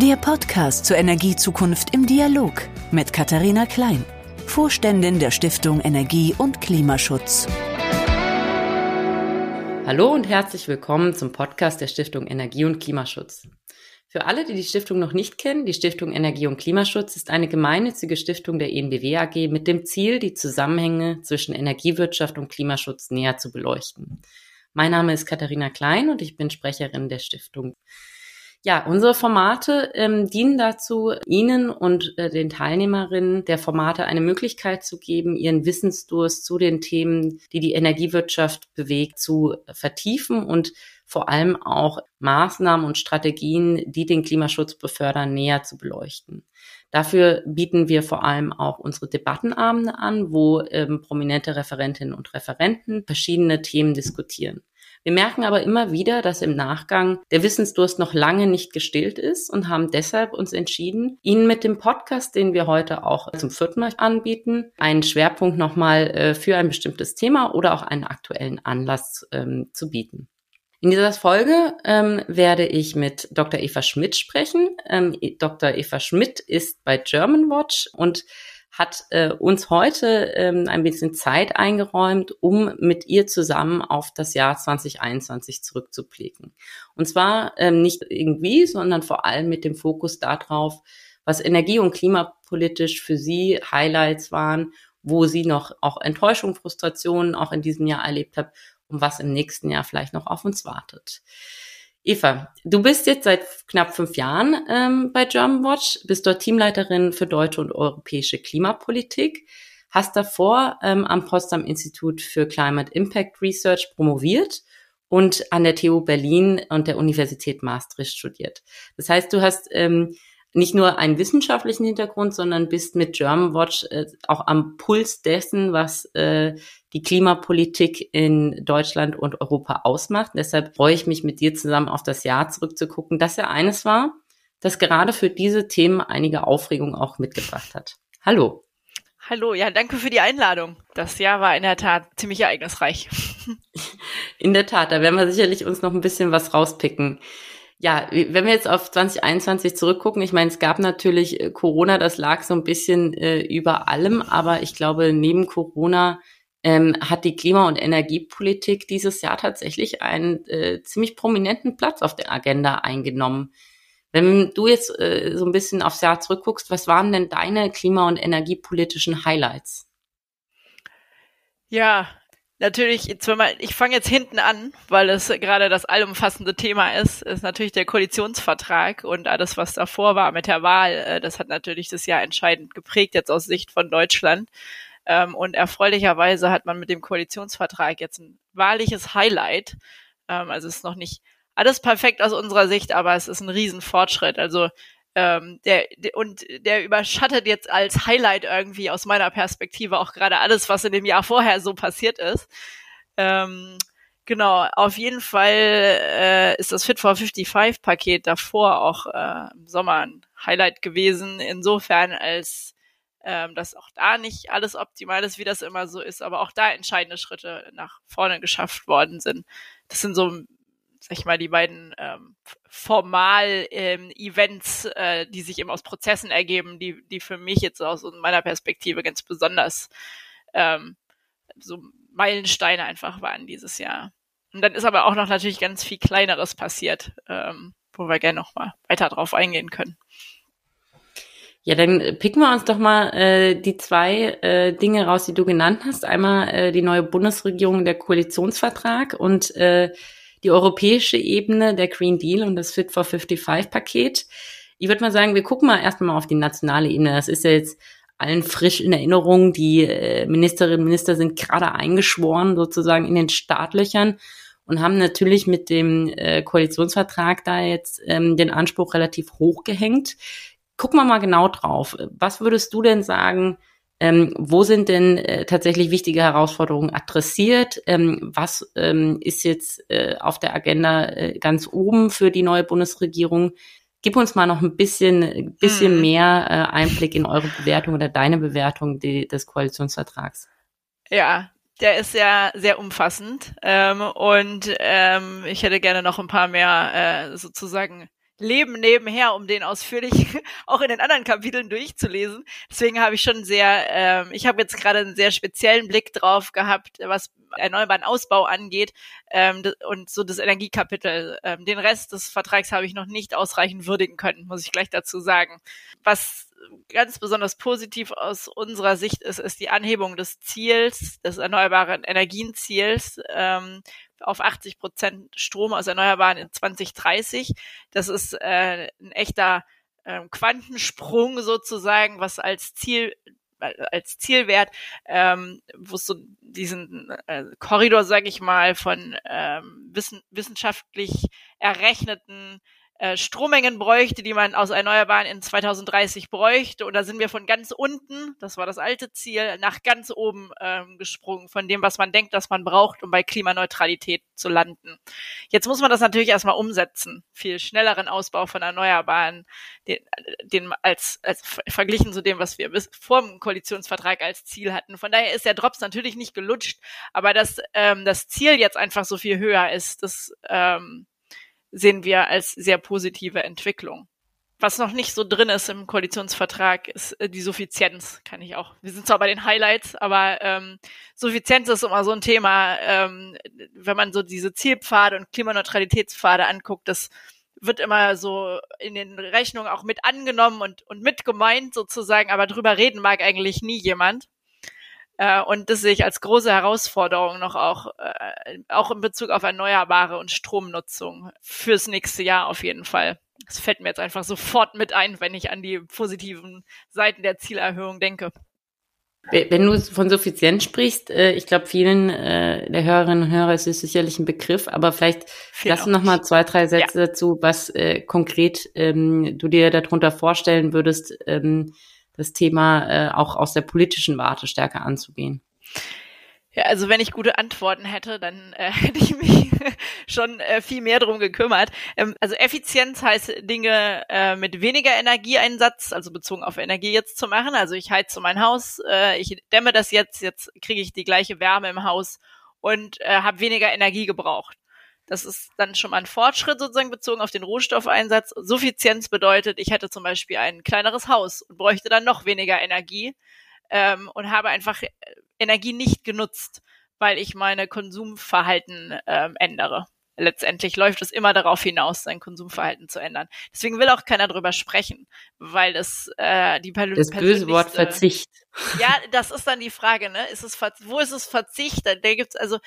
Der Podcast zur Energiezukunft im Dialog mit Katharina Klein, Vorständin der Stiftung Energie und Klimaschutz. Hallo und herzlich willkommen zum Podcast der Stiftung Energie und Klimaschutz. Für alle, die die Stiftung noch nicht kennen, die Stiftung Energie und Klimaschutz ist eine gemeinnützige Stiftung der ENBW AG mit dem Ziel, die Zusammenhänge zwischen Energiewirtschaft und Klimaschutz näher zu beleuchten. Mein Name ist Katharina Klein und ich bin Sprecherin der Stiftung. Ja, unsere Formate ähm, dienen dazu, Ihnen und äh, den Teilnehmerinnen der Formate eine Möglichkeit zu geben, ihren Wissensdurst zu den Themen, die die Energiewirtschaft bewegt, zu vertiefen und vor allem auch Maßnahmen und Strategien, die den Klimaschutz befördern, näher zu beleuchten. Dafür bieten wir vor allem auch unsere Debattenabende an, wo ähm, prominente Referentinnen und Referenten verschiedene Themen diskutieren. Wir merken aber immer wieder, dass im Nachgang der Wissensdurst noch lange nicht gestillt ist und haben deshalb uns entschieden, Ihnen mit dem Podcast, den wir heute auch zum vierten Mal anbieten, einen Schwerpunkt nochmal äh, für ein bestimmtes Thema oder auch einen aktuellen Anlass ähm, zu bieten. In dieser Folge ähm, werde ich mit Dr. Eva Schmidt sprechen. Ähm, Dr. Eva Schmidt ist bei Germanwatch und hat äh, uns heute ähm, ein bisschen Zeit eingeräumt, um mit ihr zusammen auf das Jahr 2021 zurückzublicken. Und zwar ähm, nicht irgendwie, sondern vor allem mit dem Fokus darauf, was energie- und klimapolitisch für sie Highlights waren, wo sie noch auch Enttäuschung, Frustrationen auch in diesem Jahr erlebt hat und was im nächsten Jahr vielleicht noch auf uns wartet. Eva, du bist jetzt seit knapp fünf Jahren ähm, bei Germanwatch, bist dort Teamleiterin für deutsche und europäische Klimapolitik, hast davor ähm, am Potsdam Institut für Climate Impact Research promoviert und an der TU Berlin und der Universität Maastricht studiert. Das heißt, du hast ähm, nicht nur einen wissenschaftlichen Hintergrund, sondern bist mit Germanwatch äh, auch am Puls dessen, was äh, die Klimapolitik in Deutschland und Europa ausmacht. deshalb freue ich mich mit dir zusammen auf das Jahr zurückzugucken, das ja eines war, das gerade für diese Themen einige Aufregung auch mitgebracht hat. Hallo. Hallo, ja, danke für die Einladung. Das Jahr war in der Tat ziemlich ereignisreich. In der Tat, da werden wir sicherlich uns noch ein bisschen was rauspicken. Ja, wenn wir jetzt auf 2021 zurückgucken, ich meine, es gab natürlich äh, Corona, das lag so ein bisschen äh, über allem, aber ich glaube, neben Corona ähm, hat die Klima- und Energiepolitik dieses Jahr tatsächlich einen äh, ziemlich prominenten Platz auf der Agenda eingenommen. Wenn du jetzt äh, so ein bisschen aufs Jahr zurückguckst, was waren denn deine klima- und energiepolitischen Highlights? Ja, natürlich, jetzt, wenn man, ich fange jetzt hinten an, weil es gerade das allumfassende Thema ist, ist natürlich der Koalitionsvertrag und alles, was davor war mit der Wahl, äh, das hat natürlich das Jahr entscheidend geprägt, jetzt aus Sicht von Deutschland. Ähm, und erfreulicherweise hat man mit dem Koalitionsvertrag jetzt ein wahrliches Highlight. Ähm, also es ist noch nicht alles perfekt aus unserer Sicht, aber es ist ein Riesenfortschritt. Also ähm, der, und der überschattet jetzt als Highlight irgendwie aus meiner Perspektive auch gerade alles, was in dem Jahr vorher so passiert ist. Ähm, genau, auf jeden Fall äh, ist das Fit for 55 Paket davor auch äh, im Sommer ein Highlight gewesen, insofern als ähm, dass auch da nicht alles optimal ist, wie das immer so ist, aber auch da entscheidende Schritte nach vorne geschafft worden sind. Das sind so, sag ich mal, die beiden ähm, Formal-Events, ähm, äh, die sich eben aus Prozessen ergeben, die, die für mich jetzt aus meiner Perspektive ganz besonders ähm, so Meilensteine einfach waren dieses Jahr. Und dann ist aber auch noch natürlich ganz viel Kleineres passiert, ähm, wo wir gerne noch mal weiter drauf eingehen können. Ja, dann picken wir uns doch mal äh, die zwei äh, Dinge raus, die du genannt hast. Einmal äh, die neue Bundesregierung, der Koalitionsvertrag und äh, die europäische Ebene, der Green Deal und das Fit for 55 Paket. Ich würde mal sagen, wir gucken mal erstmal auf die nationale Ebene. Das ist ja jetzt allen frisch in Erinnerung. Die äh, Ministerinnen und Minister sind gerade eingeschworen sozusagen in den Startlöchern und haben natürlich mit dem äh, Koalitionsvertrag da jetzt ähm, den Anspruch relativ hoch gehängt gucken wir mal genau drauf. Was würdest du denn sagen, ähm, wo sind denn äh, tatsächlich wichtige Herausforderungen adressiert? Ähm, was ähm, ist jetzt äh, auf der Agenda äh, ganz oben für die neue Bundesregierung? Gib uns mal noch ein bisschen, bisschen hm. mehr äh, Einblick in eure Bewertung oder deine Bewertung die, des Koalitionsvertrags. Ja, der ist ja sehr umfassend ähm, und ähm, ich hätte gerne noch ein paar mehr äh, sozusagen Leben nebenher, um den ausführlich auch in den anderen Kapiteln durchzulesen. Deswegen habe ich schon sehr, ähm, ich habe jetzt gerade einen sehr speziellen Blick drauf gehabt, was erneuerbaren Ausbau angeht ähm, und so das Energiekapitel. Ähm, den Rest des Vertrags habe ich noch nicht ausreichend würdigen können, muss ich gleich dazu sagen. Was ganz besonders positiv aus unserer Sicht ist, ist die Anhebung des Ziels, des erneuerbaren Energienziels ähm, auf 80 Prozent Strom aus Erneuerbaren in 2030. Das ist äh, ein echter äh, Quantensprung sozusagen, was als Ziel als Zielwert, ähm, wo es so diesen äh, Korridor, sage ich mal, von ähm, wissen, wissenschaftlich errechneten äh, Strommengen bräuchte, die man aus Erneuerbaren in 2030 bräuchte. Und da sind wir von ganz unten, das war das alte Ziel, nach ganz oben ähm, gesprungen, von dem, was man denkt, dass man braucht, um bei Klimaneutralität zu landen. Jetzt muss man das natürlich erstmal umsetzen. Viel schnelleren Ausbau von Erneuerbaren, den, den als, als verglichen zu dem, was wir bis vor dem Koalitionsvertrag als Ziel hatten. Von daher ist der Drops natürlich nicht gelutscht, aber dass ähm, das Ziel jetzt einfach so viel höher ist, das ähm, sehen wir als sehr positive Entwicklung. Was noch nicht so drin ist im Koalitionsvertrag, ist äh, die Suffizienz, kann ich auch. Wir sind zwar bei den Highlights, aber ähm, Suffizienz ist immer so ein Thema, ähm, wenn man so diese Zielpfade und Klimaneutralitätspfade anguckt, das wird immer so in den Rechnungen auch mit angenommen und, und mit gemeint sozusagen, aber drüber reden mag eigentlich nie jemand. Äh, und das sehe ich als große Herausforderung noch auch, äh, auch in Bezug auf Erneuerbare und Stromnutzung fürs nächste Jahr auf jeden Fall. Das fällt mir jetzt einfach sofort mit ein, wenn ich an die positiven Seiten der Zielerhöhung denke. Wenn du von Suffizienz sprichst, äh, ich glaube, vielen der Hörerinnen und Hörer ist es sicherlich ein Begriff, aber vielleicht Viel lass uns noch mal zwei, drei Sätze ja. dazu, was konkret ähm, du dir darunter vorstellen würdest, ähm, das Thema äh, auch aus der politischen Warte stärker anzugehen? Ja, also wenn ich gute Antworten hätte, dann äh, hätte ich mich schon äh, viel mehr drum gekümmert. Ähm, also Effizienz heißt Dinge äh, mit weniger Energieeinsatz, also bezogen auf Energie jetzt zu machen. Also ich heize mein Haus, äh, ich dämme das jetzt, jetzt kriege ich die gleiche Wärme im Haus und äh, habe weniger Energie gebraucht. Das ist dann schon mal ein Fortschritt sozusagen bezogen auf den Rohstoffeinsatz. Suffizienz bedeutet, ich hätte zum Beispiel ein kleineres Haus und bräuchte dann noch weniger Energie ähm, und habe einfach äh, Energie nicht genutzt, weil ich meine Konsumverhalten ähm, ändere. Letztendlich läuft es immer darauf hinaus, sein Konsumverhalten zu ändern. Deswegen will auch keiner drüber sprechen, weil es äh, die Perl Das böse Wort Verzicht. Ja, das ist dann die Frage, ne? Ist es wo ist es Verzicht? Da gibt's also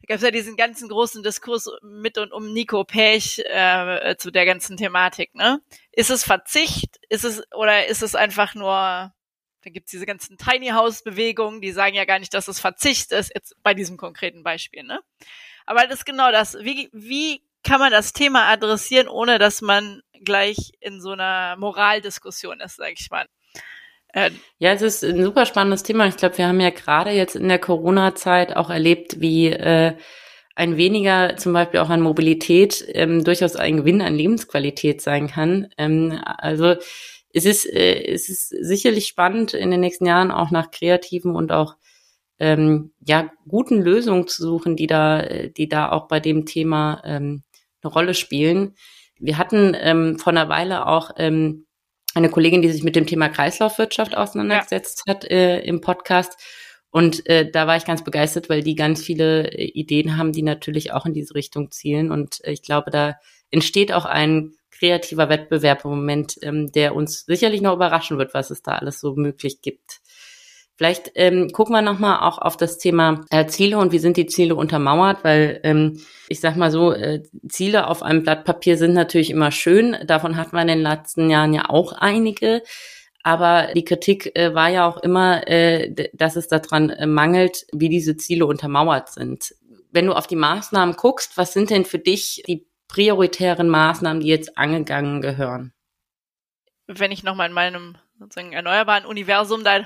da gab es ja diesen ganzen großen Diskurs mit und um Nico Pech äh, zu der ganzen Thematik. Ne? Ist es Verzicht? Ist es oder ist es einfach nur? Da gibt's diese ganzen Tiny House Bewegungen, die sagen ja gar nicht, dass es Verzicht ist. Jetzt bei diesem konkreten Beispiel. Ne? Aber das ist genau das. Wie wie kann man das Thema adressieren, ohne dass man gleich in so einer Moraldiskussion ist, sag ich mal. Äh, ja, es ist ein super spannendes Thema. Ich glaube, wir haben ja gerade jetzt in der Corona-Zeit auch erlebt, wie äh, ein weniger zum Beispiel auch an Mobilität ähm, durchaus ein Gewinn an Lebensqualität sein kann. Ähm, also es ist, äh, es ist sicherlich spannend, in den nächsten Jahren auch nach kreativen und auch ähm, ja guten Lösungen zu suchen, die da, die da auch bei dem Thema ähm, eine Rolle spielen. Wir hatten ähm, vor einer Weile auch ähm, eine Kollegin, die sich mit dem Thema Kreislaufwirtschaft auseinandergesetzt ja. hat äh, im Podcast. Und äh, da war ich ganz begeistert, weil die ganz viele äh, Ideen haben, die natürlich auch in diese Richtung zielen. Und äh, ich glaube, da entsteht auch ein kreativer Wettbewerb im Moment, ähm, der uns sicherlich noch überraschen wird, was es da alles so möglich gibt. Vielleicht ähm, gucken wir nochmal auch auf das Thema äh, Ziele und wie sind die Ziele untermauert, weil ähm, ich sag mal so, äh, Ziele auf einem Blatt Papier sind natürlich immer schön. Davon hatten wir in den letzten Jahren ja auch einige. Aber die Kritik äh, war ja auch immer, äh, dass es daran äh, mangelt, wie diese Ziele untermauert sind. Wenn du auf die Maßnahmen guckst, was sind denn für dich die prioritären Maßnahmen, die jetzt angegangen gehören? Wenn ich nochmal in meinem sozusagen erneuerbaren Universum da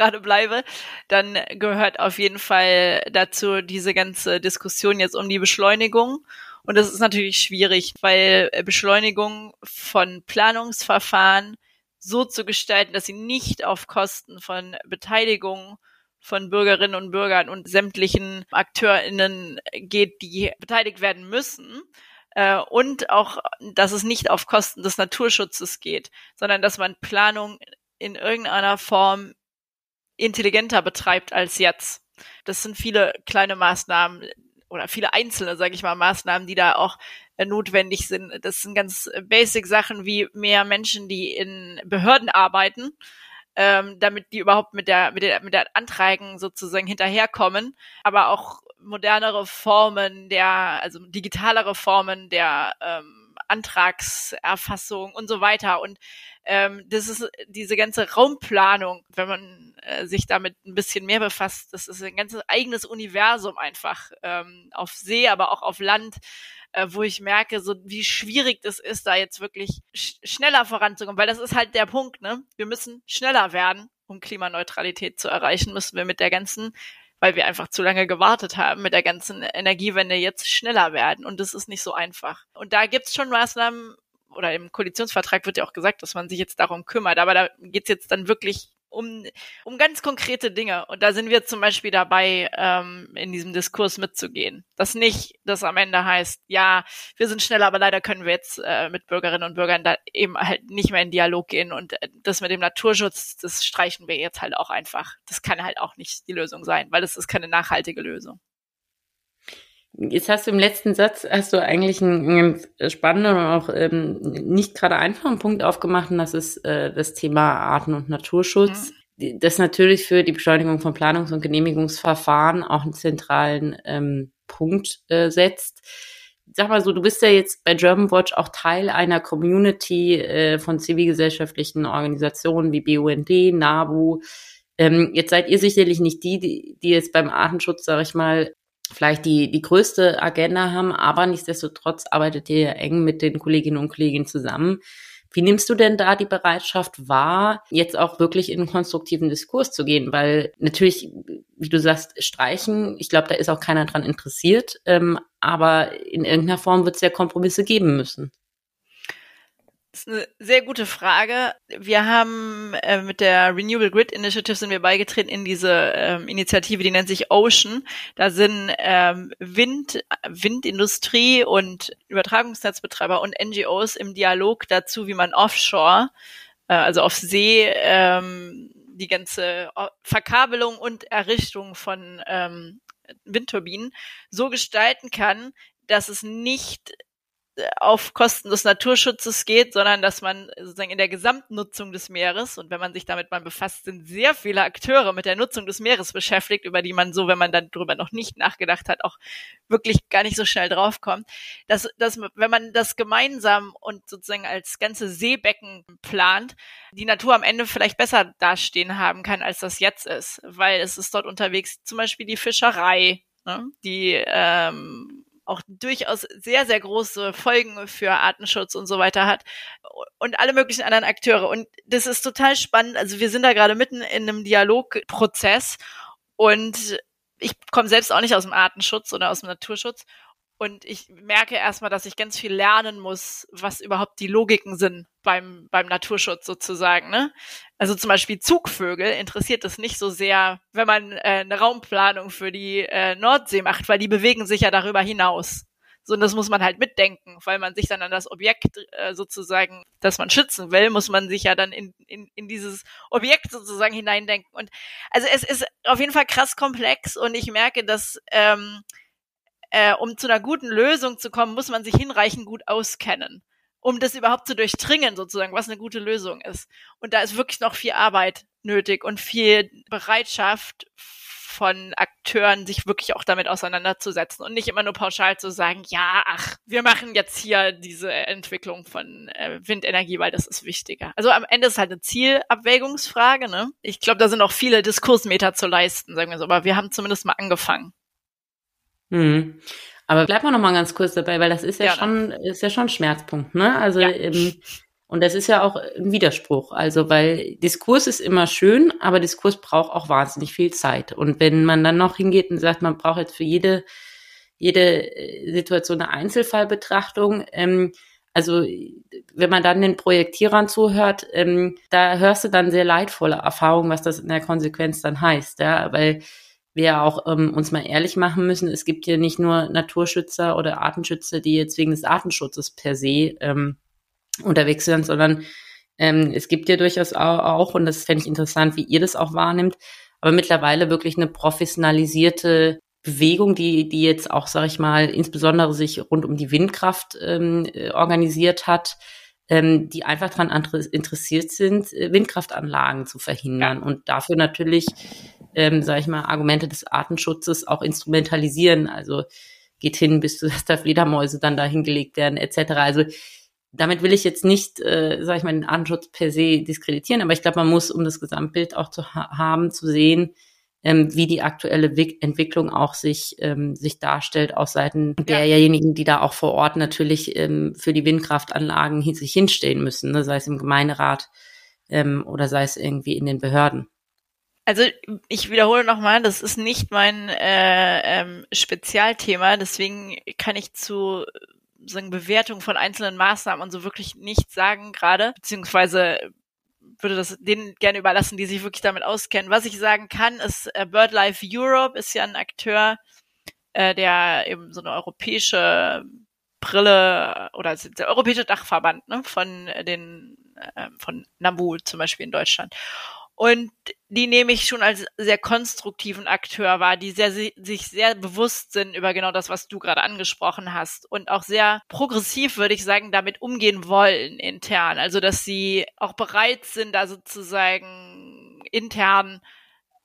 gerade bleibe, dann gehört auf jeden Fall dazu diese ganze Diskussion jetzt um die Beschleunigung. Und das ist natürlich schwierig, weil Beschleunigung von Planungsverfahren so zu gestalten, dass sie nicht auf Kosten von Beteiligung von Bürgerinnen und Bürgern und sämtlichen AkteurInnen geht, die beteiligt werden müssen, äh, und auch, dass es nicht auf Kosten des Naturschutzes geht, sondern dass man Planung in irgendeiner Form intelligenter betreibt als jetzt. Das sind viele kleine Maßnahmen oder viele einzelne, sage ich mal, Maßnahmen, die da auch äh, notwendig sind. Das sind ganz basic Sachen wie mehr Menschen, die in Behörden arbeiten, ähm, damit die überhaupt mit der mit der mit der Anträgen sozusagen hinterherkommen, aber auch modernere Formen der, also digitalere Formen der ähm, Antragserfassung und so weiter. Und ähm, das ist diese ganze Raumplanung, wenn man äh, sich damit ein bisschen mehr befasst, das ist ein ganzes eigenes Universum einfach ähm, auf See, aber auch auf Land, äh, wo ich merke, so wie schwierig das ist, da jetzt wirklich sch schneller voranzukommen, weil das ist halt der Punkt, ne? Wir müssen schneller werden, um Klimaneutralität zu erreichen, müssen wir mit der ganzen weil wir einfach zu lange gewartet haben, mit der ganzen Energiewende jetzt schneller werden. Und das ist nicht so einfach. Und da gibt's schon Maßnahmen, oder im Koalitionsvertrag wird ja auch gesagt, dass man sich jetzt darum kümmert. Aber da geht's jetzt dann wirklich um, um ganz konkrete Dinge. Und da sind wir zum Beispiel dabei, ähm, in diesem Diskurs mitzugehen. Das nicht, das am Ende heißt, ja, wir sind schneller, aber leider können wir jetzt äh, mit Bürgerinnen und Bürgern da eben halt nicht mehr in Dialog gehen. Und äh, das mit dem Naturschutz, das streichen wir jetzt halt auch einfach. Das kann halt auch nicht die Lösung sein, weil das ist keine nachhaltige Lösung. Jetzt hast du im letzten Satz, hast du eigentlich einen ganz spannenden und auch ähm, nicht gerade einfachen Punkt aufgemacht, und das ist äh, das Thema Arten- und Naturschutz. Mhm. Das natürlich für die Beschleunigung von Planungs- und Genehmigungsverfahren auch einen zentralen ähm, Punkt äh, setzt. Sag mal so, du bist ja jetzt bei German Watch auch Teil einer Community äh, von zivilgesellschaftlichen Organisationen wie BUND, NABU. Ähm, jetzt seid ihr sicherlich nicht die, die, die jetzt beim Artenschutz, sage ich mal, vielleicht die, die größte Agenda haben, aber nichtsdestotrotz arbeitet ihr ja eng mit den Kolleginnen und Kollegen zusammen. Wie nimmst du denn da die Bereitschaft wahr, jetzt auch wirklich in einen konstruktiven Diskurs zu gehen? Weil natürlich, wie du sagst, streichen, ich glaube, da ist auch keiner dran interessiert, ähm, aber in irgendeiner Form wird es ja Kompromisse geben müssen. Das ist eine sehr gute Frage. Wir haben äh, mit der Renewable Grid Initiative sind wir beigetreten in diese ähm, Initiative, die nennt sich Ocean. Da sind ähm, Wind, Windindustrie und Übertragungsnetzbetreiber und NGOs im Dialog dazu, wie man offshore, äh, also auf See, ähm, die ganze Verkabelung und Errichtung von ähm, Windturbinen so gestalten kann, dass es nicht auf Kosten des Naturschutzes geht, sondern dass man sozusagen in der Gesamtnutzung des Meeres und wenn man sich damit mal befasst, sind sehr viele Akteure mit der Nutzung des Meeres beschäftigt, über die man so, wenn man dann darüber noch nicht nachgedacht hat, auch wirklich gar nicht so schnell draufkommt. Dass, dass wenn man das gemeinsam und sozusagen als ganze Seebecken plant, die Natur am Ende vielleicht besser dastehen haben kann, als das jetzt ist, weil es ist dort unterwegs zum Beispiel die Fischerei, ne, die ähm, auch durchaus sehr, sehr große Folgen für Artenschutz und so weiter hat und alle möglichen anderen Akteure. Und das ist total spannend. Also wir sind da gerade mitten in einem Dialogprozess und ich komme selbst auch nicht aus dem Artenschutz oder aus dem Naturschutz. Und ich merke erstmal, dass ich ganz viel lernen muss, was überhaupt die Logiken sind beim, beim Naturschutz sozusagen. Ne? Also zum Beispiel Zugvögel interessiert es nicht so sehr, wenn man äh, eine Raumplanung für die äh, Nordsee macht, weil die bewegen sich ja darüber hinaus. So, und das muss man halt mitdenken, weil man sich dann an das Objekt äh, sozusagen, das man schützen will, muss man sich ja dann in, in, in dieses Objekt sozusagen hineindenken. Und also es ist auf jeden Fall krass komplex und ich merke, dass ähm, äh, um zu einer guten Lösung zu kommen, muss man sich hinreichend gut auskennen, um das überhaupt zu durchdringen, sozusagen, was eine gute Lösung ist. Und da ist wirklich noch viel Arbeit nötig und viel Bereitschaft von Akteuren, sich wirklich auch damit auseinanderzusetzen und nicht immer nur pauschal zu sagen, ja, ach, wir machen jetzt hier diese Entwicklung von äh, Windenergie, weil das ist wichtiger. Also am Ende ist halt eine Zielabwägungsfrage, ne? Ich glaube, da sind auch viele Diskursmeter zu leisten, sagen wir so, aber wir haben zumindest mal angefangen. Mhm. Aber bleib mal noch mal ganz kurz dabei, weil das ist ja Gerne. schon, ist ja schon ein Schmerzpunkt, ne? Also, ja. ähm, und das ist ja auch ein Widerspruch. Also, weil Diskurs ist immer schön, aber Diskurs braucht auch wahnsinnig viel Zeit. Und wenn man dann noch hingeht und sagt, man braucht jetzt für jede, jede äh, Situation eine Einzelfallbetrachtung, ähm, also wenn man dann den Projektierern zuhört, ähm, da hörst du dann sehr leidvolle Erfahrungen, was das in der Konsequenz dann heißt, ja, weil wir auch ähm, uns mal ehrlich machen müssen, es gibt ja nicht nur Naturschützer oder Artenschützer, die jetzt wegen des Artenschutzes per se ähm, unterwegs sind, sondern ähm, es gibt ja durchaus auch, und das fände ich interessant, wie ihr das auch wahrnimmt, aber mittlerweile wirklich eine professionalisierte Bewegung, die, die jetzt auch, sage ich mal, insbesondere sich rund um die Windkraft ähm, äh, organisiert hat, ähm, die einfach daran interessiert sind, äh, Windkraftanlagen zu verhindern und dafür natürlich, ähm, sage ich mal, Argumente des Artenschutzes auch instrumentalisieren. Also geht hin, bis zu, dass da Fledermäuse dann dahin gelegt werden, etc. Also damit will ich jetzt nicht, äh, sage ich mal, den Artenschutz per se diskreditieren, aber ich glaube, man muss, um das Gesamtbild auch zu ha haben, zu sehen, ähm, wie die aktuelle Wick Entwicklung auch sich, ähm, sich darstellt aus Seiten ja. derjenigen, die da auch vor Ort natürlich ähm, für die Windkraftanlagen hin sich hinstehen müssen, ne? sei es im Gemeinderat ähm, oder sei es irgendwie in den Behörden. Also ich wiederhole nochmal, das ist nicht mein äh, ähm, Spezialthema, deswegen kann ich zu sagen, Bewertung von einzelnen Maßnahmen und so wirklich nichts sagen gerade, beziehungsweise würde das denen gerne überlassen, die sich wirklich damit auskennen. Was ich sagen kann, ist äh, BirdLife Europe ist ja ein Akteur, äh, der eben so eine europäische Brille oder der europäische Dachverband ne, von den äh, von Nambu zum Beispiel in Deutschland. Und die nehme ich schon als sehr konstruktiven Akteur wahr, die sehr, sich sehr bewusst sind über genau das, was du gerade angesprochen hast und auch sehr progressiv, würde ich sagen, damit umgehen wollen intern. Also, dass sie auch bereit sind, da sozusagen intern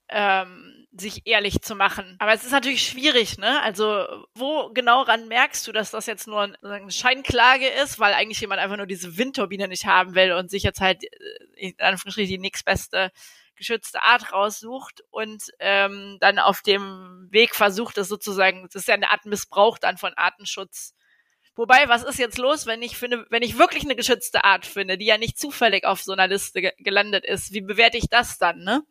ähm, sich ehrlich zu machen. Aber es ist natürlich schwierig, ne? Also, wo genau ran merkst du, dass das jetzt nur eine Scheinklage ist, weil eigentlich jemand einfach nur diese Windturbine nicht haben will und sich jetzt halt äh, in Anführungsstrichen die nächstbeste geschützte Art raussucht und ähm, dann auf dem Weg versucht, das sozusagen, das ist ja eine Art Missbrauch dann von Artenschutz. Wobei, was ist jetzt los, wenn ich finde, wenn ich wirklich eine geschützte Art finde, die ja nicht zufällig auf so einer Liste ge gelandet ist, wie bewerte ich das dann, ne?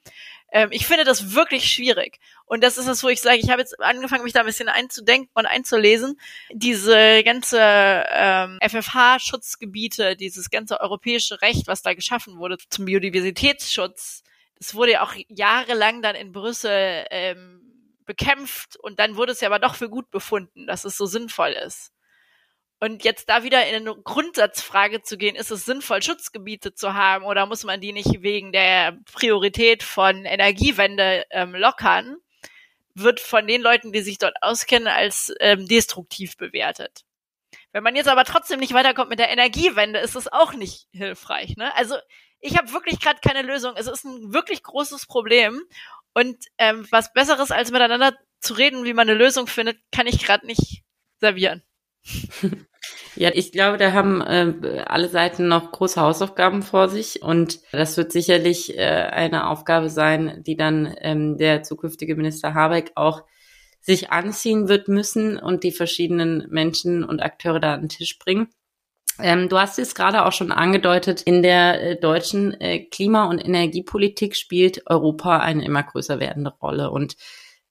Ähm, ich finde das wirklich schwierig. Und das ist es, wo ich sage, ich habe jetzt angefangen, mich da ein bisschen einzudenken und einzulesen. Diese ganze ähm, FFH-Schutzgebiete, dieses ganze europäische Recht, was da geschaffen wurde zum Biodiversitätsschutz, das wurde ja auch jahrelang dann in Brüssel ähm, bekämpft und dann wurde es ja aber doch für gut befunden, dass es so sinnvoll ist. Und jetzt da wieder in eine Grundsatzfrage zu gehen, ist es sinnvoll, Schutzgebiete zu haben oder muss man die nicht wegen der Priorität von Energiewende ähm, lockern, wird von den Leuten, die sich dort auskennen, als ähm, destruktiv bewertet. Wenn man jetzt aber trotzdem nicht weiterkommt mit der Energiewende, ist es auch nicht hilfreich. Ne? Also ich habe wirklich gerade keine Lösung. Es ist ein wirklich großes Problem. Und ähm, was Besseres als miteinander zu reden, wie man eine Lösung findet, kann ich gerade nicht servieren. Ja, ich glaube, da haben äh, alle Seiten noch große Hausaufgaben vor sich und das wird sicherlich äh, eine Aufgabe sein, die dann ähm, der zukünftige Minister Habeck auch sich anziehen wird müssen und die verschiedenen Menschen und Akteure da an den Tisch bringen. Ähm, du hast es gerade auch schon angedeutet, in der äh, deutschen äh, Klima- und Energiepolitik spielt Europa eine immer größer werdende Rolle und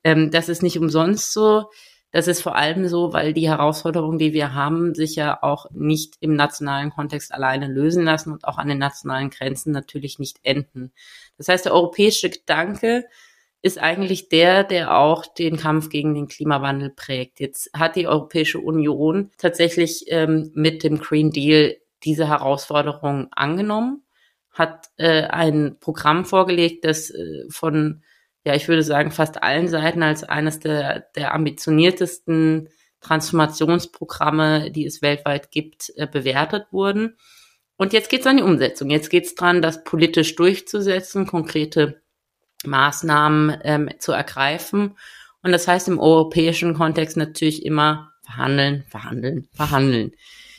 ähm, das ist nicht umsonst so. Das ist vor allem so, weil die Herausforderungen, die wir haben, sich ja auch nicht im nationalen Kontext alleine lösen lassen und auch an den nationalen Grenzen natürlich nicht enden. Das heißt, der europäische Gedanke ist eigentlich der, der auch den Kampf gegen den Klimawandel prägt. Jetzt hat die Europäische Union tatsächlich ähm, mit dem Green Deal diese Herausforderung angenommen, hat äh, ein Programm vorgelegt, das äh, von ja, ich würde sagen, fast allen Seiten als eines der, der ambitioniertesten Transformationsprogramme, die es weltweit gibt, äh, bewertet wurden. Und jetzt geht es an die Umsetzung. Jetzt geht es dran, das politisch durchzusetzen, konkrete Maßnahmen ähm, zu ergreifen. Und das heißt im europäischen Kontext natürlich immer verhandeln, verhandeln, verhandeln.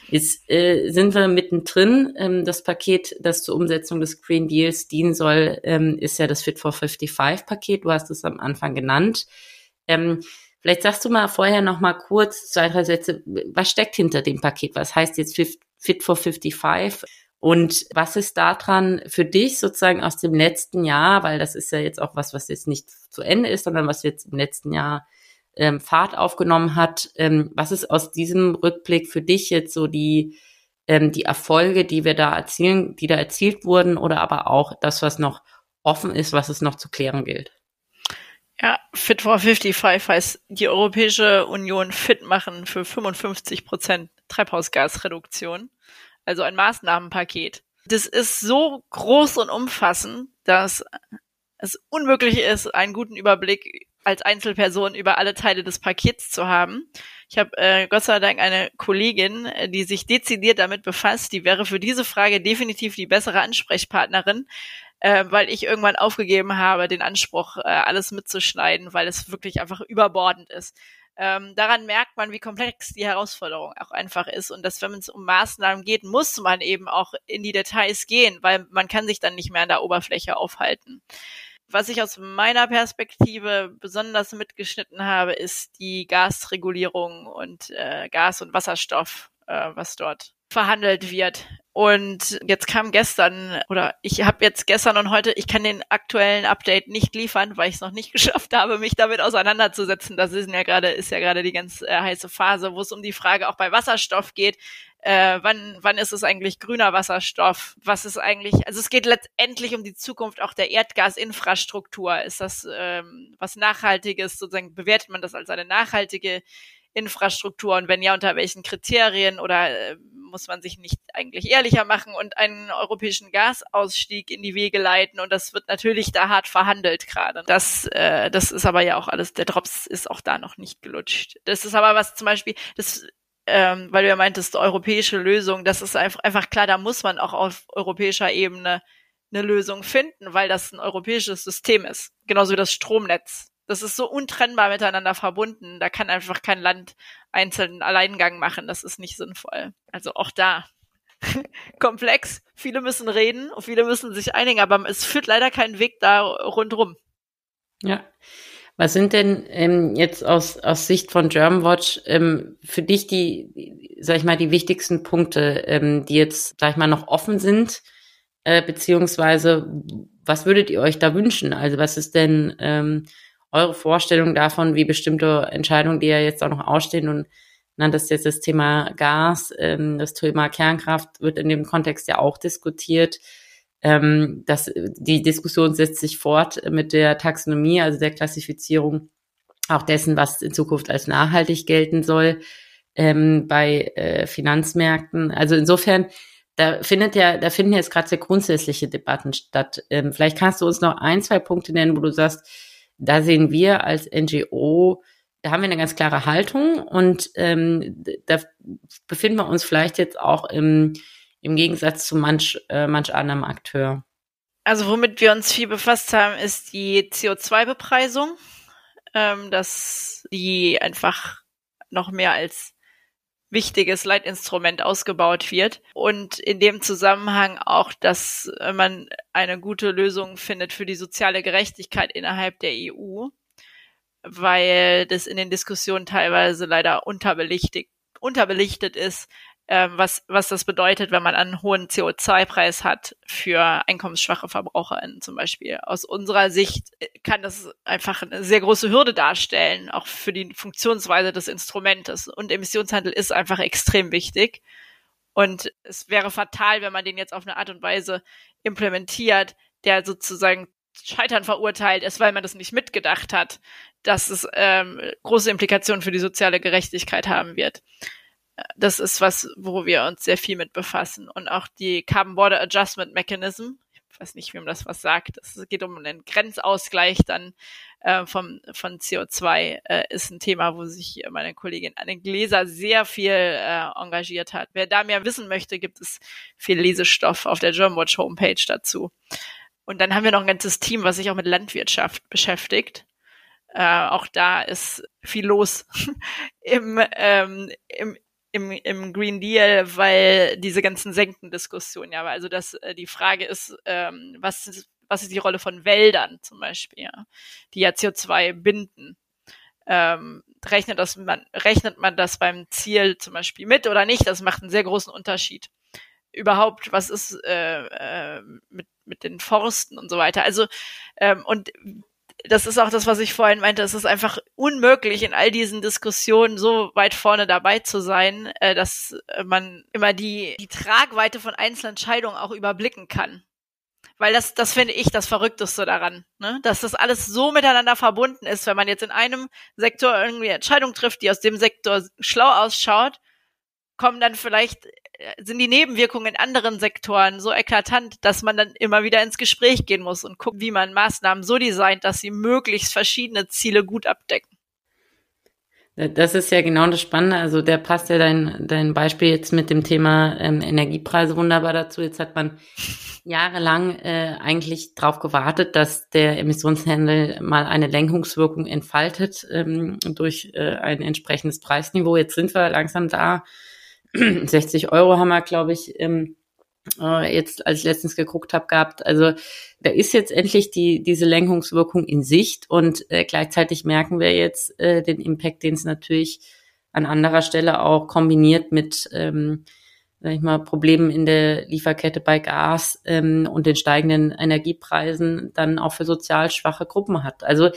Jetzt äh, sind wir mittendrin. Ähm, das Paket, das zur Umsetzung des Green Deals dienen soll, ähm, ist ja das Fit for 55 Paket. Du hast es am Anfang genannt. Ähm, vielleicht sagst du mal vorher noch mal kurz zwei, drei Sätze. Was steckt hinter dem Paket? Was heißt jetzt Fit for 55? Und was ist daran für dich sozusagen aus dem letzten Jahr, weil das ist ja jetzt auch was, was jetzt nicht zu Ende ist, sondern was jetzt im letzten Jahr ähm, Fahrt aufgenommen hat. Ähm, was ist aus diesem Rückblick für dich jetzt so die, ähm, die Erfolge, die wir da erzielen, die da erzielt wurden oder aber auch das, was noch offen ist, was es noch zu klären gilt? Ja, Fit for 55 heißt die Europäische Union fit machen für 55 Prozent Treibhausgasreduktion. Also ein Maßnahmenpaket. Das ist so groß und umfassend, dass es unmöglich ist, einen guten Überblick als Einzelperson über alle Teile des Pakets zu haben. Ich habe äh, Gott sei Dank eine Kollegin, äh, die sich dezidiert damit befasst. Die wäre für diese Frage definitiv die bessere Ansprechpartnerin, äh, weil ich irgendwann aufgegeben habe, den Anspruch, äh, alles mitzuschneiden, weil es wirklich einfach überbordend ist. Ähm, daran merkt man, wie komplex die Herausforderung auch einfach ist und dass, wenn es um Maßnahmen geht, muss man eben auch in die Details gehen, weil man kann sich dann nicht mehr an der Oberfläche aufhalten. Was ich aus meiner Perspektive besonders mitgeschnitten habe, ist die Gasregulierung und äh, Gas und Wasserstoff, äh, was dort verhandelt wird. Und jetzt kam gestern, oder ich habe jetzt gestern und heute, ich kann den aktuellen Update nicht liefern, weil ich es noch nicht geschafft habe, mich damit auseinanderzusetzen. Das ist ja gerade, ist ja gerade die ganz äh, heiße Phase, wo es um die Frage auch bei Wasserstoff geht. Äh, wann, wann ist es eigentlich grüner Wasserstoff? Was ist eigentlich, also es geht letztendlich um die Zukunft auch der Erdgasinfrastruktur. Ist das ähm, was Nachhaltiges, sozusagen bewertet man das als eine nachhaltige Infrastruktur und wenn ja, unter welchen Kriterien oder äh, muss man sich nicht eigentlich ehrlicher machen und einen europäischen Gasausstieg in die Wege leiten und das wird natürlich da hart verhandelt gerade. Das, äh, das ist aber ja auch alles, der Drops ist auch da noch nicht gelutscht. Das ist aber was zum Beispiel, das ähm, weil du ja meintest, europäische Lösung, das ist einfach, einfach klar, da muss man auch auf europäischer Ebene eine Lösung finden, weil das ein europäisches System ist. Genauso wie das Stromnetz. Das ist so untrennbar miteinander verbunden. Da kann einfach kein Land einzelnen Alleingang machen. Das ist nicht sinnvoll. Also auch da. Komplex. Viele müssen reden und viele müssen sich einigen, aber es führt leider keinen Weg da rundrum. Ja. Was sind denn ähm, jetzt aus, aus Sicht von Germanwatch ähm, für dich die, sag ich mal, die wichtigsten Punkte, ähm, die jetzt, sag ich mal, noch offen sind? Äh, beziehungsweise, was würdet ihr euch da wünschen? Also was ist denn ähm, eure Vorstellung davon, wie bestimmte Entscheidungen, die ja jetzt auch noch ausstehen und nanntest jetzt das Thema Gas, ähm, das Thema Kernkraft wird in dem Kontext ja auch diskutiert. Ähm, das, die Diskussion setzt sich fort mit der Taxonomie, also der Klassifizierung auch dessen, was in Zukunft als nachhaltig gelten soll ähm, bei äh, Finanzmärkten. Also insofern, da findet ja, da finden jetzt gerade sehr grundsätzliche Debatten statt. Ähm, vielleicht kannst du uns noch ein, zwei Punkte nennen, wo du sagst, da sehen wir als NGO, da haben wir eine ganz klare Haltung und ähm, da befinden wir uns vielleicht jetzt auch im, im Gegensatz zu manch, äh, manch anderem Akteur. Also womit wir uns viel befasst haben, ist die CO2-Bepreisung, ähm, dass die einfach noch mehr als wichtiges Leitinstrument ausgebaut wird und in dem Zusammenhang auch, dass man eine gute Lösung findet für die soziale Gerechtigkeit innerhalb der EU, weil das in den Diskussionen teilweise leider unterbelichtet, unterbelichtet ist, was, was das bedeutet, wenn man einen hohen CO2-Preis hat für einkommensschwache VerbraucherInnen zum Beispiel. Aus unserer Sicht äh, kann das einfach eine sehr große Hürde darstellen, auch für die Funktionsweise des Instrumentes. Und Emissionshandel ist einfach extrem wichtig. Und es wäre fatal, wenn man den jetzt auf eine Art und Weise implementiert, der sozusagen Scheitern verurteilt ist, weil man das nicht mitgedacht hat, dass es ähm, große Implikationen für die soziale Gerechtigkeit haben wird das ist was, wo wir uns sehr viel mit befassen. Und auch die Carbon Border Adjustment Mechanism, ich weiß nicht, wem das was sagt, es geht um einen Grenzausgleich dann äh, vom, von CO2, äh, ist ein Thema, wo sich meine Kollegin Anne Gläser sehr viel äh, engagiert hat. Wer da mehr wissen möchte, gibt es viel Lesestoff auf der Germanwatch Homepage dazu. Und dann haben wir noch ein ganzes Team, was sich auch mit Landwirtschaft beschäftigt. Äh, auch da ist viel los im, ähm, im, im, im Green Deal, weil diese ganzen Senkendiskussionen, ja, also dass äh, die Frage ist, ähm, was, ist, was ist die Rolle von Wäldern zum Beispiel, ja, die ja CO2 binden. Ähm, rechnet, das, man, rechnet man das beim Ziel zum Beispiel mit oder nicht? Das macht einen sehr großen Unterschied. Überhaupt, was ist äh, äh, mit, mit den Forsten und so weiter? Also, ähm, und das ist auch das, was ich vorhin meinte. Es ist einfach unmöglich, in all diesen Diskussionen so weit vorne dabei zu sein, äh, dass man immer die, die Tragweite von einzelnen Entscheidungen auch überblicken kann. weil das, das finde ich das Verrückteste daran, ne? dass das alles so miteinander verbunden ist, wenn man jetzt in einem Sektor irgendwie Entscheidungen trifft, die aus dem Sektor schlau ausschaut, kommen dann vielleicht, äh, sind die Nebenwirkungen in anderen Sektoren so eklatant, dass man dann immer wieder ins Gespräch gehen muss und guckt, wie man Maßnahmen so designt, dass sie möglichst verschiedene Ziele gut abdecken. Das ist ja genau das Spannende. Also der passt ja dein, dein Beispiel jetzt mit dem Thema ähm, Energiepreise wunderbar dazu. Jetzt hat man jahrelang äh, eigentlich darauf gewartet, dass der Emissionshandel mal eine Lenkungswirkung entfaltet ähm, durch äh, ein entsprechendes Preisniveau. Jetzt sind wir langsam da. 60 Euro haben wir, glaube ich, ähm, äh, jetzt, als ich letztens geguckt habe, gehabt. Also da ist jetzt endlich die, diese Lenkungswirkung in Sicht und äh, gleichzeitig merken wir jetzt äh, den Impact, den es natürlich an anderer Stelle auch kombiniert mit ähm, sag ich mal, Problemen in der Lieferkette bei Gas ähm, und den steigenden Energiepreisen dann auch für sozial schwache Gruppen hat. Also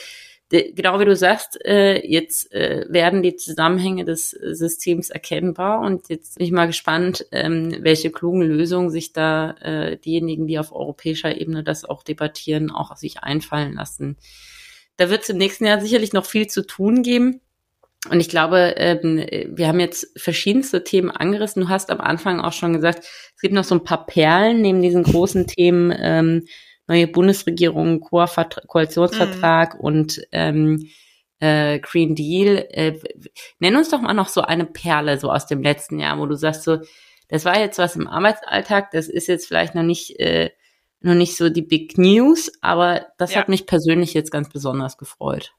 genau wie du sagst, äh, jetzt äh, werden die Zusammenhänge des Systems erkennbar und jetzt bin ich mal gespannt, ähm, welche klugen Lösungen sich da äh, diejenigen, die auf europäischer Ebene das auch debattieren, auch sich einfallen lassen. Da wird es im nächsten Jahr sicherlich noch viel zu tun geben. Und ich glaube, ähm, wir haben jetzt verschiedenste Themen angerissen. Du hast am Anfang auch schon gesagt, es gibt noch so ein paar Perlen neben diesen großen Themen ähm, neue Bundesregierung, Ko Koalitionsvertrag mhm. und ähm, äh, Green Deal. Äh, nenn uns doch mal noch so eine Perle so aus dem letzten Jahr, wo du sagst so, das war jetzt was im Arbeitsalltag, das ist jetzt vielleicht noch nicht äh, noch nicht so die Big News, aber das ja. hat mich persönlich jetzt ganz besonders gefreut.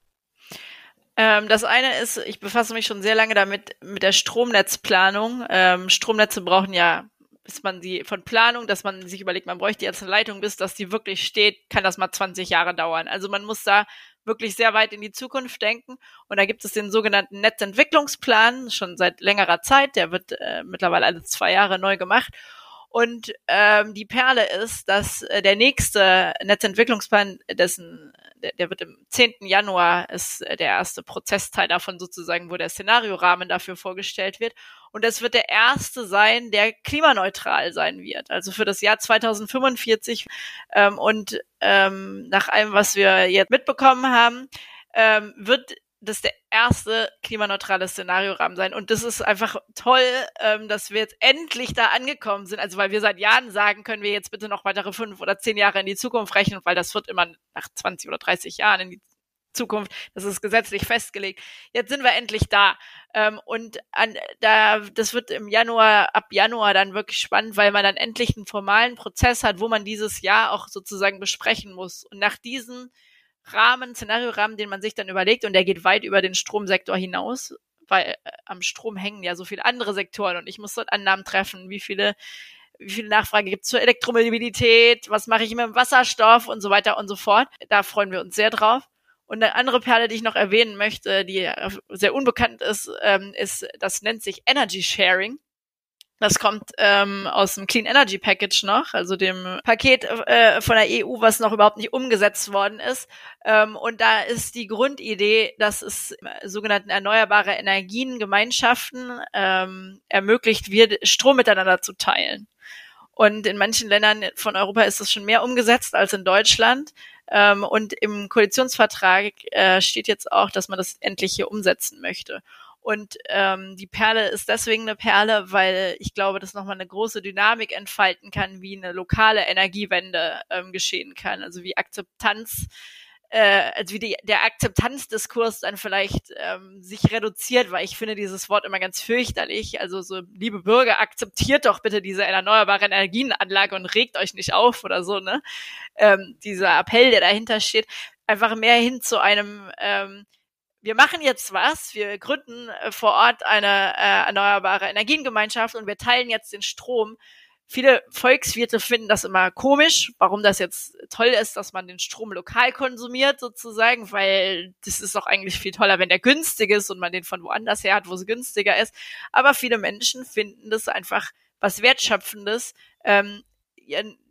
Ähm, das eine ist, ich befasse mich schon sehr lange damit mit der Stromnetzplanung. Ähm, Stromnetze brauchen ja bis man sie von Planung, dass man sich überlegt, man bräuchte jetzt eine Leitung, bis dass die wirklich steht, kann das mal 20 Jahre dauern. Also man muss da wirklich sehr weit in die Zukunft denken. Und da gibt es den sogenannten Netzentwicklungsplan schon seit längerer Zeit. Der wird äh, mittlerweile alle zwei Jahre neu gemacht. Und ähm, die Perle ist, dass äh, der nächste Netzentwicklungsplan, dessen der, der wird im 10. Januar ist äh, der erste Prozessteil davon sozusagen, wo der Szenariorahmen dafür vorgestellt wird. Und das wird der erste sein, der klimaneutral sein wird. Also für das Jahr 2045. Ähm, und ähm, nach allem, was wir jetzt mitbekommen haben, ähm, wird das der erste klimaneutrale Szenariorahmen sein. Und das ist einfach toll, ähm, dass wir jetzt endlich da angekommen sind. Also weil wir seit Jahren sagen, können wir jetzt bitte noch weitere fünf oder zehn Jahre in die Zukunft rechnen, weil das wird immer nach 20 oder 30 Jahren in die Zukunft. Das ist gesetzlich festgelegt. Jetzt sind wir endlich da. Ähm, und an, da, das wird im Januar, ab Januar dann wirklich spannend, weil man dann endlich einen formalen Prozess hat, wo man dieses Jahr auch sozusagen besprechen muss. Und nach diesen Rahmen, Szenariorahmen, den man sich dann überlegt, und der geht weit über den Stromsektor hinaus, weil äh, am Strom hängen ja so viele andere Sektoren und ich muss dort Annahmen treffen, wie viele wie viel Nachfrage gibt es zur Elektromobilität, was mache ich mit dem Wasserstoff und so weiter und so fort. Da freuen wir uns sehr drauf. Und eine andere Perle, die ich noch erwähnen möchte, die sehr unbekannt ist, ähm, ist, das nennt sich Energy Sharing. Das kommt ähm, aus dem Clean Energy Package noch, also dem Paket äh, von der EU, was noch überhaupt nicht umgesetzt worden ist. Ähm, und da ist die Grundidee, dass es sogenannten erneuerbare Energiengemeinschaften ähm, ermöglicht wird, Strom miteinander zu teilen. Und in manchen Ländern von Europa ist das schon mehr umgesetzt als in Deutschland. Ähm, und im Koalitionsvertrag äh, steht jetzt auch, dass man das endlich hier umsetzen möchte. Und ähm, die Perle ist deswegen eine Perle, weil ich glaube, dass nochmal eine große Dynamik entfalten kann, wie eine lokale Energiewende ähm, geschehen kann. Also wie Akzeptanz, äh, also wie die, der Akzeptanzdiskurs dann vielleicht ähm, sich reduziert, weil ich finde dieses Wort immer ganz fürchterlich. Also so, liebe Bürger, akzeptiert doch bitte diese erneuerbare Energienanlage und regt euch nicht auf oder so, ne? Ähm, dieser Appell, der dahinter steht, einfach mehr hin zu einem ähm, wir machen jetzt was, wir gründen äh, vor Ort eine äh, erneuerbare Energiengemeinschaft und wir teilen jetzt den Strom. Viele Volkswirte finden das immer komisch, warum das jetzt toll ist, dass man den Strom lokal konsumiert sozusagen, weil das ist doch eigentlich viel toller, wenn der günstig ist und man den von woanders her hat, wo es günstiger ist. Aber viele Menschen finden das einfach was Wertschöpfendes, ähm,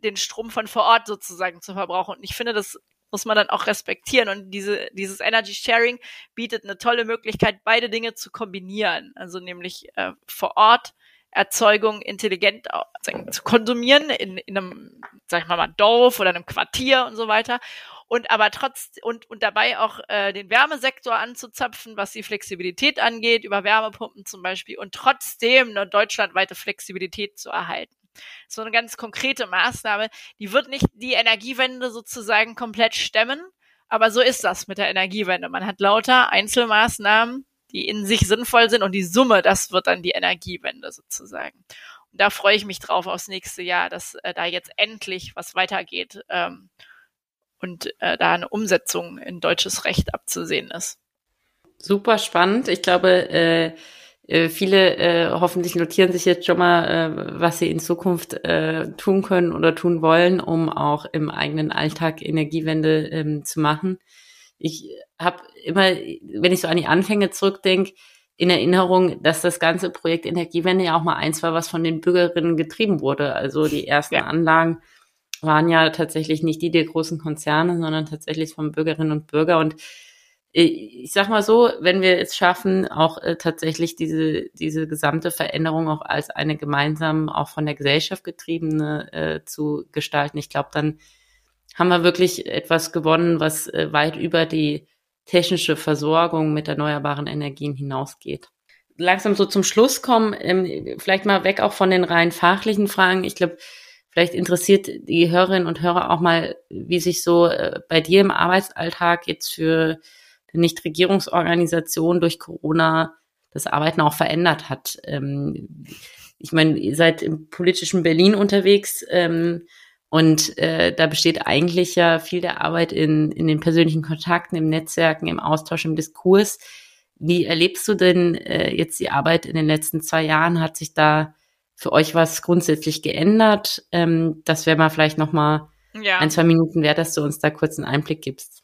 den Strom von vor Ort sozusagen zu verbrauchen. Und ich finde das muss man dann auch respektieren. Und diese, dieses Energy Sharing bietet eine tolle Möglichkeit, beide Dinge zu kombinieren. Also nämlich äh, vor Ort Erzeugung intelligent zu konsumieren in, in einem sag ich mal, mal Dorf oder einem Quartier und so weiter. Und aber trotz und, und dabei auch äh, den Wärmesektor anzuzapfen, was die Flexibilität angeht, über Wärmepumpen zum Beispiel, und trotzdem eine deutschlandweite Flexibilität zu erhalten. So eine ganz konkrete Maßnahme, die wird nicht die Energiewende sozusagen komplett stemmen, aber so ist das mit der Energiewende. Man hat lauter Einzelmaßnahmen, die in sich sinnvoll sind und die Summe, das wird dann die Energiewende sozusagen. Und da freue ich mich drauf aufs nächste Jahr, dass äh, da jetzt endlich was weitergeht ähm, und äh, da eine Umsetzung in deutsches Recht abzusehen ist. Super spannend. Ich glaube, äh, äh, viele äh, hoffentlich notieren sich jetzt schon mal, äh, was sie in Zukunft äh, tun können oder tun wollen, um auch im eigenen Alltag Energiewende ähm, zu machen. Ich habe immer, wenn ich so an die Anfänge zurückdenke, in Erinnerung, dass das ganze Projekt Energiewende ja auch mal eins war, was von den Bürgerinnen getrieben wurde. Also die ersten ja. Anlagen waren ja tatsächlich nicht die der großen Konzerne, sondern tatsächlich von Bürgerinnen und Bürger. Und ich sag mal so, wenn wir es schaffen, auch äh, tatsächlich diese, diese gesamte Veränderung auch als eine gemeinsam auch von der Gesellschaft getriebene äh, zu gestalten, ich glaube, dann haben wir wirklich etwas gewonnen, was äh, weit über die technische Versorgung mit erneuerbaren Energien hinausgeht. Langsam so zum Schluss kommen, ähm, vielleicht mal weg auch von den rein fachlichen Fragen. Ich glaube, vielleicht interessiert die Hörerinnen und Hörer auch mal, wie sich so äh, bei dir im Arbeitsalltag jetzt für Nichtregierungsorganisation durch Corona das Arbeiten auch verändert hat. Ähm, ich meine, ihr seid im politischen Berlin unterwegs ähm, und äh, da besteht eigentlich ja viel der Arbeit in, in den persönlichen Kontakten, im Netzwerken, im Austausch, im Diskurs. Wie erlebst du denn äh, jetzt die Arbeit in den letzten zwei Jahren? Hat sich da für euch was grundsätzlich geändert? Ähm, das wäre mal vielleicht noch mal ja. ein, zwei Minuten wert, dass du uns da kurz einen Einblick gibst.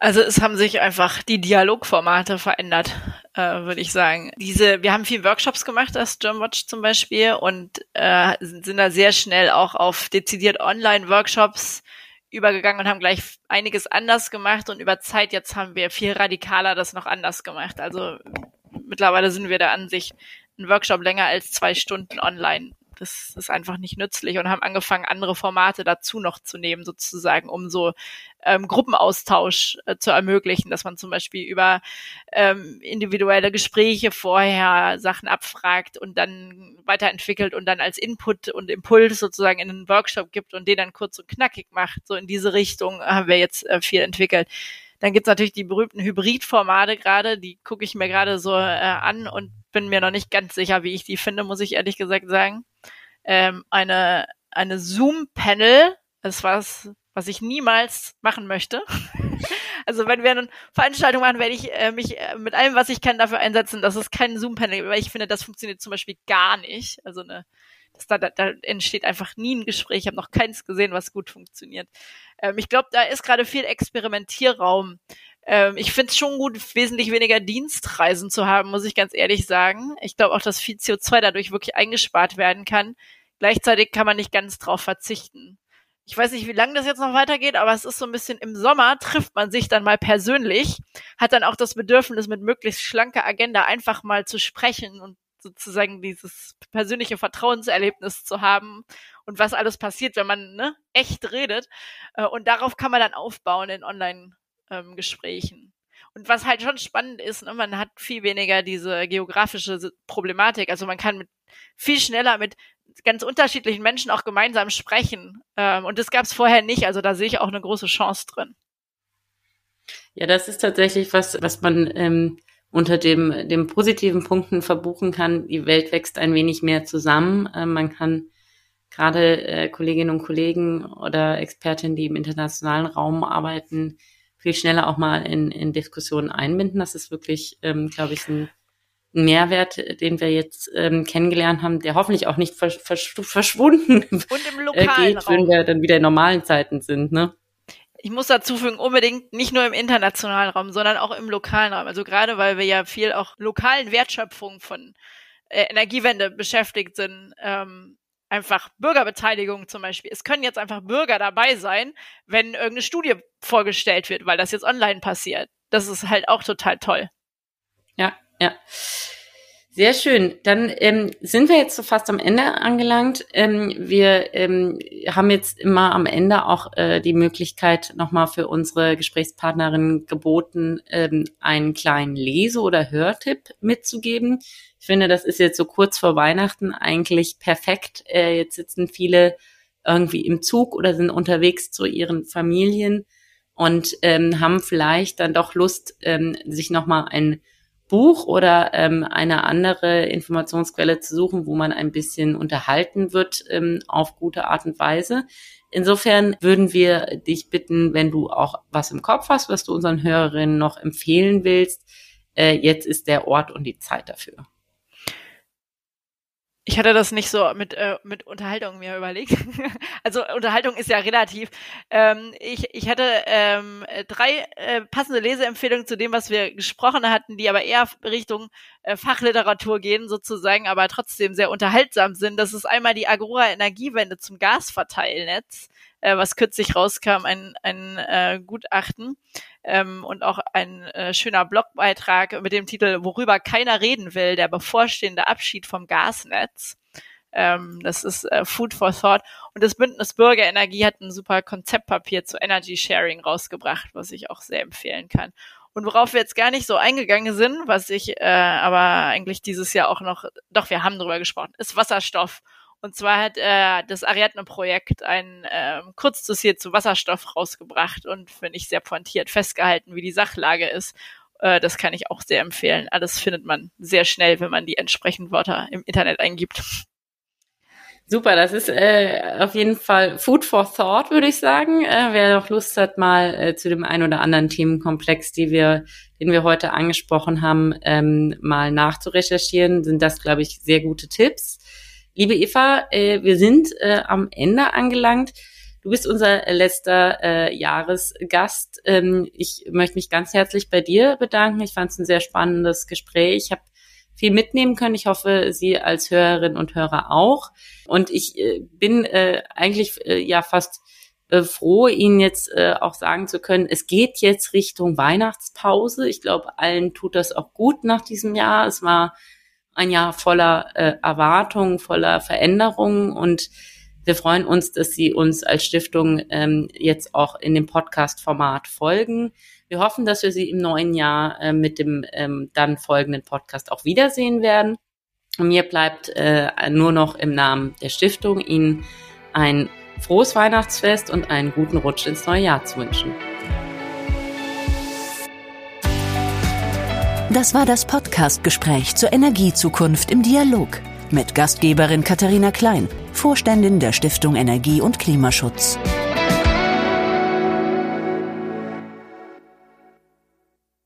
Also es haben sich einfach die Dialogformate verändert, äh, würde ich sagen. Diese, wir haben viel Workshops gemacht als Germanwatch zum Beispiel und äh, sind da sehr schnell auch auf dezidiert Online-Workshops übergegangen und haben gleich einiges anders gemacht und über Zeit jetzt haben wir viel radikaler das noch anders gemacht. Also mittlerweile sind wir der Ansicht, ein Workshop länger als zwei Stunden online das ist einfach nicht nützlich und haben angefangen, andere Formate dazu noch zu nehmen, sozusagen, um so ähm, Gruppenaustausch äh, zu ermöglichen, dass man zum Beispiel über ähm, individuelle Gespräche vorher Sachen abfragt und dann weiterentwickelt und dann als Input und Impuls sozusagen in einen Workshop gibt und den dann kurz und knackig macht. So in diese Richtung haben wir jetzt äh, viel entwickelt. Dann gibt's natürlich die berühmten Hybridformate gerade, die gucke ich mir gerade so äh, an und bin mir noch nicht ganz sicher, wie ich die finde, muss ich ehrlich gesagt sagen. Ähm, eine eine Zoom-Panel, das was, was ich niemals machen möchte. also wenn wir eine Veranstaltung machen, werde ich äh, mich äh, mit allem, was ich kann, dafür einsetzen, dass es keinen Zoom-Panel gibt, weil ich finde, das funktioniert zum Beispiel gar nicht. Also eine da, da, da entsteht einfach nie ein Gespräch. Ich habe noch keins gesehen, was gut funktioniert. Ähm, ich glaube, da ist gerade viel Experimentierraum. Ähm, ich finde es schon gut, wesentlich weniger Dienstreisen zu haben, muss ich ganz ehrlich sagen. Ich glaube auch, dass viel CO2 dadurch wirklich eingespart werden kann. Gleichzeitig kann man nicht ganz drauf verzichten. Ich weiß nicht, wie lange das jetzt noch weitergeht, aber es ist so ein bisschen im Sommer trifft man sich dann mal persönlich, hat dann auch das Bedürfnis, mit möglichst schlanker Agenda einfach mal zu sprechen und sozusagen dieses persönliche Vertrauenserlebnis zu haben und was alles passiert, wenn man ne, echt redet. Äh, und darauf kann man dann aufbauen in Online-Gesprächen. Ähm, und was halt schon spannend ist, ne, man hat viel weniger diese geografische Problematik. Also man kann mit, viel schneller mit ganz unterschiedlichen Menschen auch gemeinsam sprechen. Ähm, und das gab es vorher nicht. Also da sehe ich auch eine große Chance drin. Ja, das ist tatsächlich was, was man ähm, unter dem, dem positiven Punkten verbuchen kann, die Welt wächst ein wenig mehr zusammen. Äh, man kann gerade äh, Kolleginnen und Kollegen oder Expertinnen, die im internationalen Raum arbeiten, viel schneller auch mal in, in Diskussionen einbinden. Das ist wirklich, ähm, glaube ich, ein Mehrwert, den wir jetzt ähm, kennengelernt haben, der hoffentlich auch nicht versch versch verschwunden und im lokalen äh, geht, Raum. wenn wir dann wieder in normalen Zeiten sind. Ne? Ich muss dazu fügen, unbedingt nicht nur im internationalen Raum, sondern auch im lokalen Raum. Also gerade weil wir ja viel auch lokalen Wertschöpfung von äh, Energiewende beschäftigt sind, ähm, einfach Bürgerbeteiligung zum Beispiel. Es können jetzt einfach Bürger dabei sein, wenn irgendeine Studie vorgestellt wird, weil das jetzt online passiert. Das ist halt auch total toll. Ja, ja. Sehr schön. Dann ähm, sind wir jetzt so fast am Ende angelangt. Ähm, wir ähm, haben jetzt immer am Ende auch äh, die Möglichkeit, nochmal für unsere Gesprächspartnerin geboten, ähm, einen kleinen Lese- oder Hörtipp mitzugeben. Ich finde, das ist jetzt so kurz vor Weihnachten eigentlich perfekt. Äh, jetzt sitzen viele irgendwie im Zug oder sind unterwegs zu ihren Familien und ähm, haben vielleicht dann doch Lust, ähm, sich nochmal ein Buch oder ähm, eine andere Informationsquelle zu suchen, wo man ein bisschen unterhalten wird ähm, auf gute Art und Weise. Insofern würden wir dich bitten, wenn du auch was im Kopf hast, was du unseren Hörerinnen noch empfehlen willst, äh, jetzt ist der Ort und die Zeit dafür ich hatte das nicht so mit, äh, mit Unterhaltung mir überlegt. also Unterhaltung ist ja relativ. Ähm, ich, ich hatte ähm, drei äh, passende Leseempfehlungen zu dem, was wir gesprochen hatten, die aber eher Richtung äh, Fachliteratur gehen, sozusagen, aber trotzdem sehr unterhaltsam sind. Das ist einmal die Agora Energiewende zum Gasverteilnetz äh, was kürzlich rauskam, ein, ein äh, Gutachten ähm, und auch ein äh, schöner Blogbeitrag mit dem Titel Worüber keiner reden will, der bevorstehende Abschied vom Gasnetz. Ähm, das ist äh, Food for Thought. Und das Bündnis Bürgerenergie hat ein super Konzeptpapier zu Energy Sharing rausgebracht, was ich auch sehr empfehlen kann. Und worauf wir jetzt gar nicht so eingegangen sind, was ich äh, aber eigentlich dieses Jahr auch noch, doch, wir haben drüber gesprochen, ist Wasserstoff. Und zwar hat äh, das Ariadne-Projekt ein äh, Kurzdossier zu Wasserstoff rausgebracht und finde ich sehr pointiert festgehalten, wie die Sachlage ist. Äh, das kann ich auch sehr empfehlen. Alles findet man sehr schnell, wenn man die entsprechenden Wörter im Internet eingibt. Super, das ist äh, auf jeden Fall Food for Thought, würde ich sagen. Äh, wer noch Lust hat, mal äh, zu dem ein oder anderen Themenkomplex, die wir, den wir heute angesprochen haben, ähm, mal nachzurecherchieren, sind das, glaube ich, sehr gute Tipps. Liebe Eva, äh, wir sind äh, am Ende angelangt. Du bist unser letzter äh, Jahresgast. Ähm, ich möchte mich ganz herzlich bei dir bedanken. Ich fand es ein sehr spannendes Gespräch. Ich habe viel mitnehmen können. Ich hoffe, Sie als Hörerinnen und Hörer auch. Und ich äh, bin äh, eigentlich äh, ja fast äh, froh, Ihnen jetzt äh, auch sagen zu können, es geht jetzt Richtung Weihnachtspause. Ich glaube, allen tut das auch gut nach diesem Jahr. Es war ein Jahr voller äh, Erwartungen, voller Veränderungen und wir freuen uns, dass Sie uns als Stiftung ähm, jetzt auch in dem Podcast-Format folgen. Wir hoffen, dass wir Sie im neuen Jahr äh, mit dem ähm, dann folgenden Podcast auch wiedersehen werden. Und mir bleibt äh, nur noch im Namen der Stiftung Ihnen ein frohes Weihnachtsfest und einen guten Rutsch ins neue Jahr zu wünschen. Das war das Podcast-Gespräch zur Energiezukunft im Dialog mit Gastgeberin Katharina Klein, Vorständin der Stiftung Energie und Klimaschutz.